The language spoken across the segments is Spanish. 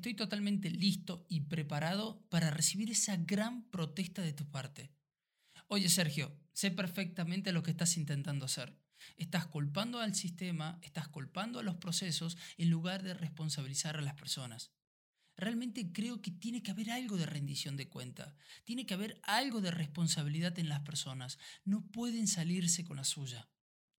estoy totalmente listo y preparado para recibir esa gran protesta de tu parte. Oye Sergio, sé perfectamente lo que estás intentando hacer. Estás culpando al sistema, estás culpando a los procesos en lugar de responsabilizar a las personas. Realmente creo que tiene que haber algo de rendición de cuenta, tiene que haber algo de responsabilidad en las personas. No pueden salirse con la suya.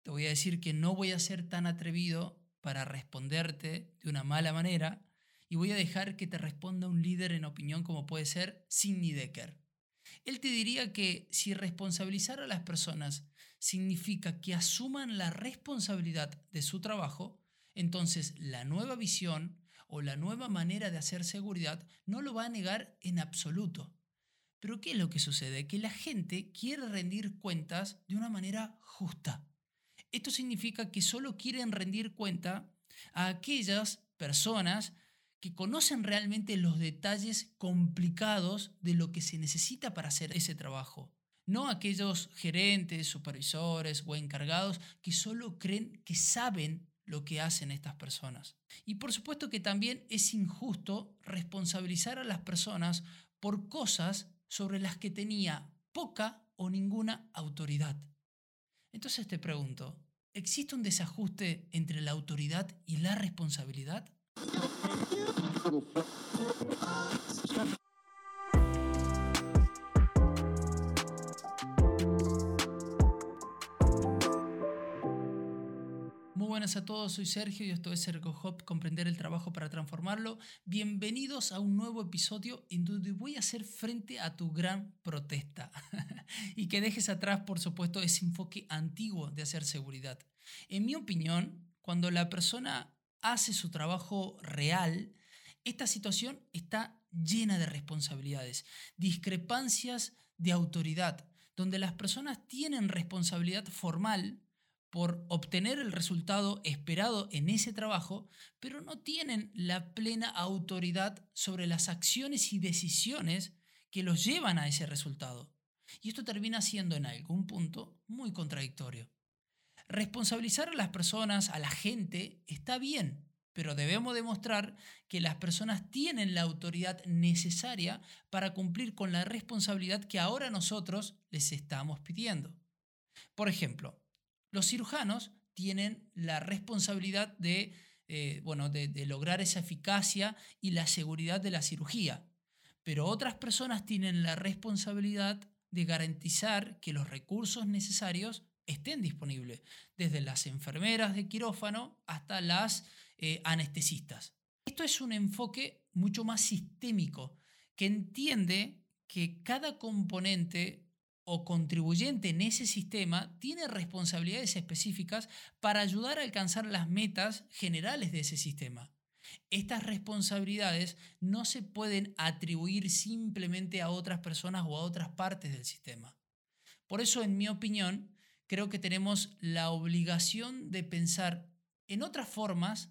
Te voy a decir que no voy a ser tan atrevido para responderte de una mala manera y voy a dejar que te responda un líder en opinión como puede ser Sidney Decker. Él te diría que si responsabilizar a las personas significa que asuman la responsabilidad de su trabajo, entonces la nueva visión o la nueva manera de hacer seguridad no lo va a negar en absoluto. Pero ¿qué es lo que sucede? Que la gente quiere rendir cuentas de una manera justa. Esto significa que solo quieren rendir cuenta a aquellas personas que conocen realmente los detalles complicados de lo que se necesita para hacer ese trabajo. No aquellos gerentes, supervisores o encargados que solo creen que saben lo que hacen estas personas. Y por supuesto que también es injusto responsabilizar a las personas por cosas sobre las que tenía poca o ninguna autoridad. Entonces te pregunto, ¿existe un desajuste entre la autoridad y la responsabilidad? Muy buenas a todos, soy Sergio y esto es Ergo Hop, comprender el trabajo para transformarlo. Bienvenidos a un nuevo episodio en donde voy a hacer frente a tu gran protesta y que dejes atrás, por supuesto, ese enfoque antiguo de hacer seguridad. En mi opinión, cuando la persona hace su trabajo real, esta situación está llena de responsabilidades, discrepancias de autoridad, donde las personas tienen responsabilidad formal por obtener el resultado esperado en ese trabajo, pero no tienen la plena autoridad sobre las acciones y decisiones que los llevan a ese resultado. Y esto termina siendo en algún punto muy contradictorio. Responsabilizar a las personas, a la gente, está bien, pero debemos demostrar que las personas tienen la autoridad necesaria para cumplir con la responsabilidad que ahora nosotros les estamos pidiendo. Por ejemplo, los cirujanos tienen la responsabilidad de, eh, bueno, de lograr esa eficacia y la seguridad de la cirugía, pero otras personas tienen la responsabilidad de garantizar que los recursos necesarios estén disponibles, desde las enfermeras de quirófano hasta las eh, anestesistas. Esto es un enfoque mucho más sistémico, que entiende que cada componente o contribuyente en ese sistema tiene responsabilidades específicas para ayudar a alcanzar las metas generales de ese sistema. Estas responsabilidades no se pueden atribuir simplemente a otras personas o a otras partes del sistema. Por eso, en mi opinión, creo que tenemos la obligación de pensar en otras formas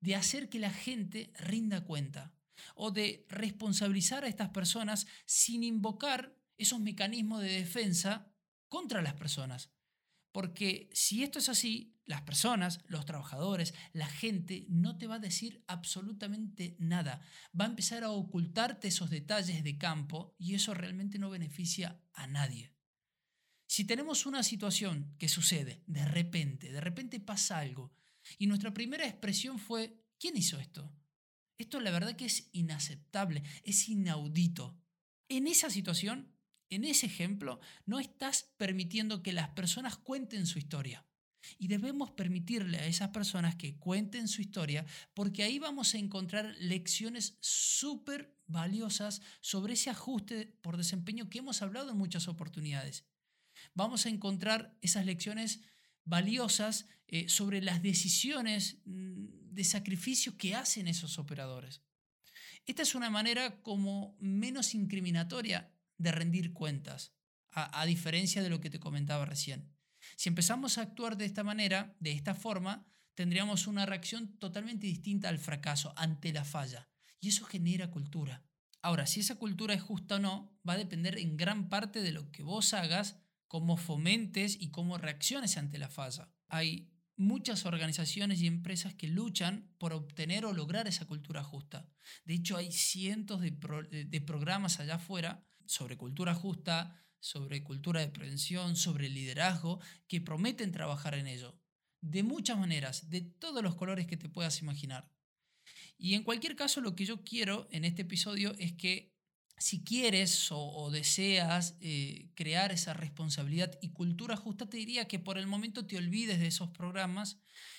de hacer que la gente rinda cuenta o de responsabilizar a estas personas sin invocar esos mecanismos de defensa contra las personas. Porque si esto es así, las personas, los trabajadores, la gente no te va a decir absolutamente nada. Va a empezar a ocultarte esos detalles de campo y eso realmente no beneficia a nadie. Si tenemos una situación que sucede de repente, de repente pasa algo, y nuestra primera expresión fue, ¿quién hizo esto? Esto la verdad que es inaceptable, es inaudito. En esa situación, en ese ejemplo, no estás permitiendo que las personas cuenten su historia. Y debemos permitirle a esas personas que cuenten su historia porque ahí vamos a encontrar lecciones súper valiosas sobre ese ajuste por desempeño que hemos hablado en muchas oportunidades vamos a encontrar esas lecciones valiosas eh, sobre las decisiones mm, de sacrificio que hacen esos operadores. Esta es una manera como menos incriminatoria de rendir cuentas, a, a diferencia de lo que te comentaba recién. Si empezamos a actuar de esta manera, de esta forma, tendríamos una reacción totalmente distinta al fracaso, ante la falla. Y eso genera cultura. Ahora, si esa cultura es justa o no, va a depender en gran parte de lo que vos hagas cómo fomentes y cómo reacciones ante la falla. Hay muchas organizaciones y empresas que luchan por obtener o lograr esa cultura justa. De hecho, hay cientos de, de programas allá afuera sobre cultura justa, sobre cultura de prevención, sobre liderazgo, que prometen trabajar en ello. De muchas maneras, de todos los colores que te puedas imaginar. Y en cualquier caso, lo que yo quiero en este episodio es que si quieres o, deseas eh, crear esa responsabilidad y cultura justa, te diría que por el momento te olvides de esos programas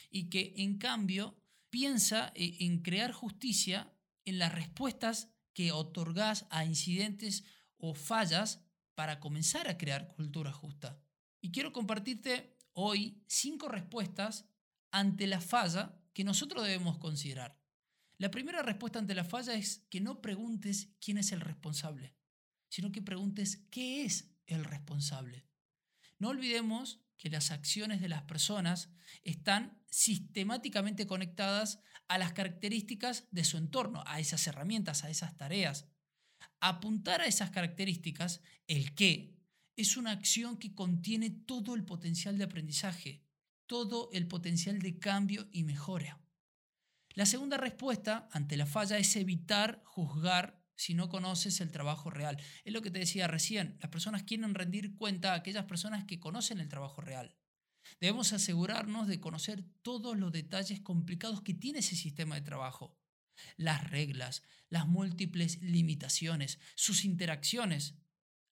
y que en cambio piensa eh, en crear justicia en las respuestas que otorgas a incidentes o fallas para comenzar a crear cultura justa. Y quiero compartirte hoy cinco respuestas ante la falla que nosotros debemos considerar. La primera respuesta ante la falla es que no preguntes quién es el responsable, sino que preguntes qué es el responsable. No olvidemos que las acciones de las personas están sistemáticamente conectadas a las características de su entorno, a esas herramientas, a esas tareas. Apuntar a esas características, el qué, es una acción que contiene todo el potencial de aprendizaje, todo el potencial de cambio y mejora. La segunda respuesta ante la falla es evitar juzgar si no conoces el trabajo real. Es lo que te decía recién, las personas quieren rendir cuenta a aquellas personas que conocen el trabajo real. Debemos asegurarnos de conocer todos los detalles complicados que tiene ese sistema de trabajo. Las reglas, las múltiples limitaciones, sus interacciones,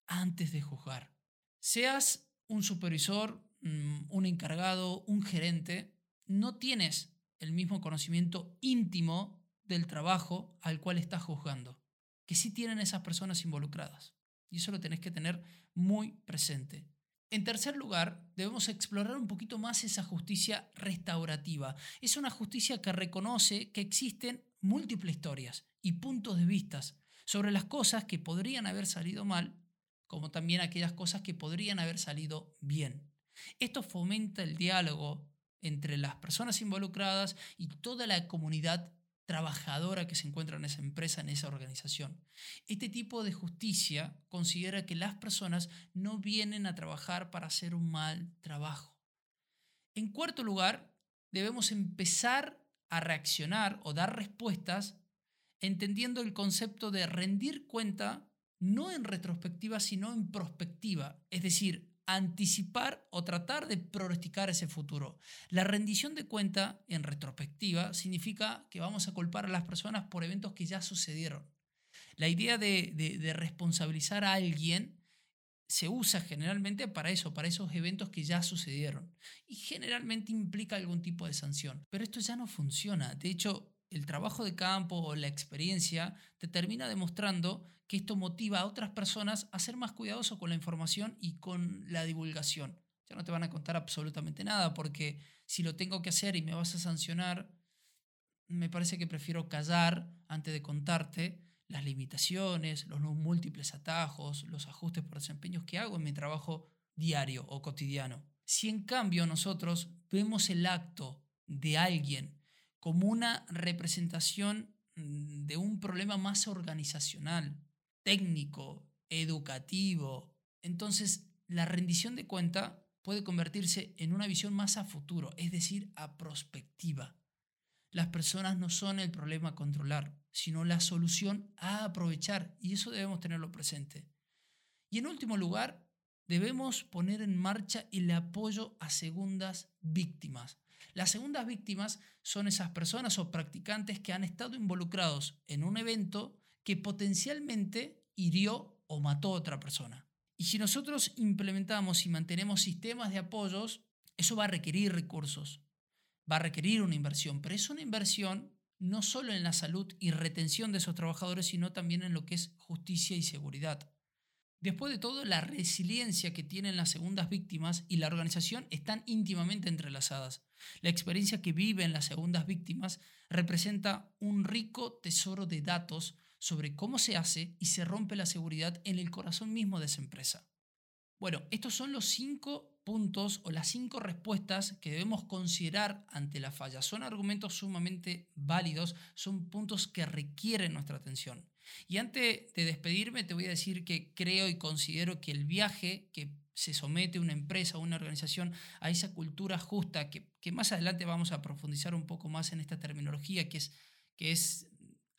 antes de juzgar. Seas un supervisor, mm, un encargado, un gerente, no tienes el mismo conocimiento íntimo del trabajo al cual estás juzgando, que sí tienen esas personas involucradas. Y eso lo tenés que tener muy presente. En tercer lugar, debemos explorar un poquito más esa justicia restaurativa. Es una justicia que reconoce que existen múltiples historias y puntos de vista sobre las cosas que podrían haber salido mal, como también aquellas cosas que podrían haber salido bien. Esto fomenta el diálogo entre las personas involucradas y toda la comunidad trabajadora que se encuentra en esa empresa, en esa organización. Este tipo de justicia considera que las personas no vienen a trabajar para hacer un mal trabajo. En cuarto lugar, debemos empezar a reaccionar o dar respuestas entendiendo el concepto de rendir cuenta no en retrospectiva, sino en prospectiva, es decir, anticipar o tratar de pronosticar ese futuro. La rendición de cuenta en retrospectiva significa que vamos a culpar a las personas por eventos que ya sucedieron. La idea de, responsabilizar a alguien se usa generalmente para eso, para esos eventos que ya sucedieron. Y generalmente implica algún tipo de sanción. Pero esto ya no funciona. De hecho, el trabajo de campo o la experiencia te termina demostrando que esto motiva a otras personas a ser más cuidadosos con la información y con la divulgación. Ya no te van a contar absolutamente nada porque si lo tengo que hacer y me vas a sancionar, me parece que prefiero callar antes de contarte las limitaciones, los múltiples atajos, los ajustes por desempeños que hago en mi trabajo diario o cotidiano. Si en cambio nosotros vemos el acto de alguien como una representación mm, de un problema más organizacional, técnico, educativo. Entonces, la rendición de cuenta puede convertirse en una visión más a futuro, es decir, a prospectiva. Las personas no son el problema a controlar, sino la solución a aprovechar, y eso debemos tenerlo presente. Y en último lugar, debemos poner en marcha el apoyo a segundas víctimas. Las segundas víctimas son esas personas o practicantes que han estado involucrados en un evento que potencialmente hirió o mató a otra persona. Y si nosotros implementamos y mantenemos sistemas de apoyos, eso va a requerir recursos, va a requerir una inversión, pero es una inversión no solo en la salud y retención de esos trabajadores, sino también en lo que es justicia y seguridad. Después de todo, la resiliencia que tienen las segundas víctimas y la organización están íntimamente entrelazadas. La experiencia que viven las segundas víctimas representa un rico tesoro de datos sobre cómo se hace y se rompe la seguridad en el corazón mismo de esa empresa. Bueno, estos son los cinco puntos o las cinco respuestas que debemos considerar ante la falla. Son argumentos sumamente válidos, son puntos que requieren nuestra atención. Y antes de despedirme, te voy a decir que creo y considero que el viaje que se somete una empresa o una organización a esa cultura justa, que, más adelante vamos a profundizar un poco más en esta terminología que es, que es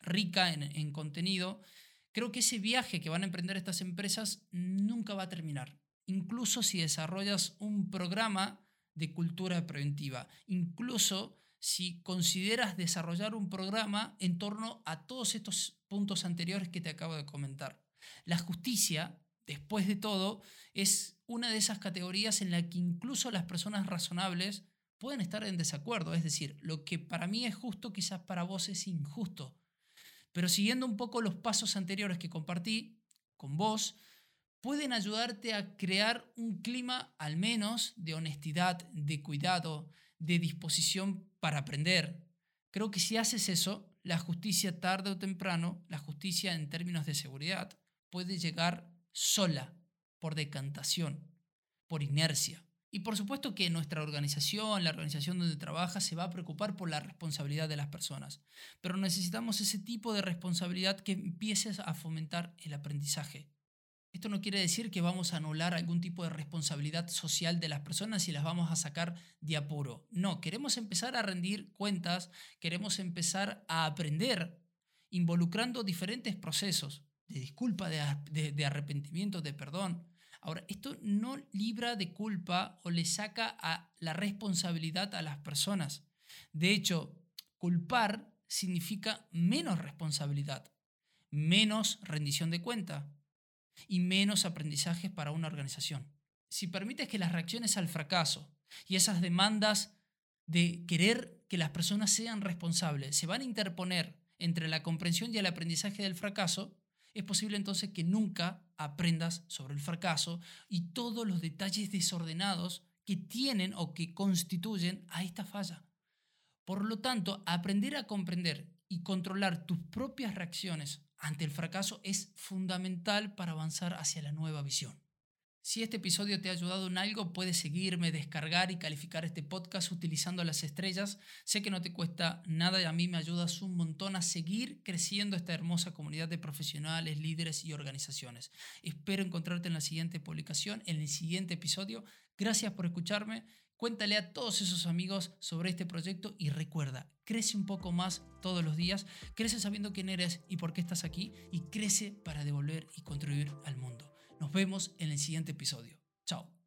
rica en, en contenido, creo que ese viaje que van a emprender estas empresas nunca va a terminar. Incluso si desarrollas un programa de cultura preventiva, incluso si consideras desarrollar un programa en torno a todos estos puntos anteriores que te acabo de comentar. La justicia, después de todo, es una de esas categorías en la que incluso las personas razonables pueden estar en desacuerdo. Es decir, lo que para mí es justo quizás para vos es injusto. Pero siguiendo un poco los pasos anteriores que compartí con vos, pueden ayudarte a crear un clima al menos de honestidad, de cuidado, de disposición para aprender. Creo que si haces eso, la justicia tarde o temprano, la justicia en términos de seguridad, puede llegar sola, por decantación, por inercia. Y por supuesto que nuestra organización, la organización donde trabaja, se va a preocupar por la responsabilidad de las personas. Pero necesitamos ese tipo de responsabilidad que empieces a fomentar el aprendizaje. Esto no quiere decir que vamos a anular algún tipo de responsabilidad social de las personas y las vamos a sacar de apuro. No, queremos empezar a rendir cuentas, queremos empezar a aprender involucrando diferentes procesos de disculpa, de, arrepentimiento, de perdón. Ahora, esto no libra de culpa o le saca a la responsabilidad a las personas. De hecho, culpar significa menos responsabilidad, menos rendición de cuenta y menos aprendizajes para una organización. Si permites que las reacciones al fracaso y esas demandas de querer que las personas sean responsables se van a interponer entre la comprensión y el aprendizaje del fracaso, es posible entonces que nunca aprendas sobre el fracaso y todos los detalles desordenados que tienen o que constituyen a esta falla. Por lo tanto, aprender a comprender y controlar tus propias reacciones ante el fracaso es fundamental para avanzar hacia la nueva visión. Si este episodio te ha ayudado en algo, puedes seguirme, descargar y calificar este podcast utilizando las estrellas. Sé que no te cuesta nada y a mí me ayudas un montón a seguir creciendo esta hermosa comunidad de profesionales, líderes y organizaciones. Espero encontrarte en la siguiente publicación, en el siguiente episodio. Gracias por escucharme. Cuéntale a todos esos amigos sobre este proyecto y recuerda, crece un poco más todos los días, crece sabiendo quién eres y por qué estás aquí y crece para devolver y contribuir al mundo. Nos vemos en el siguiente episodio. Chao.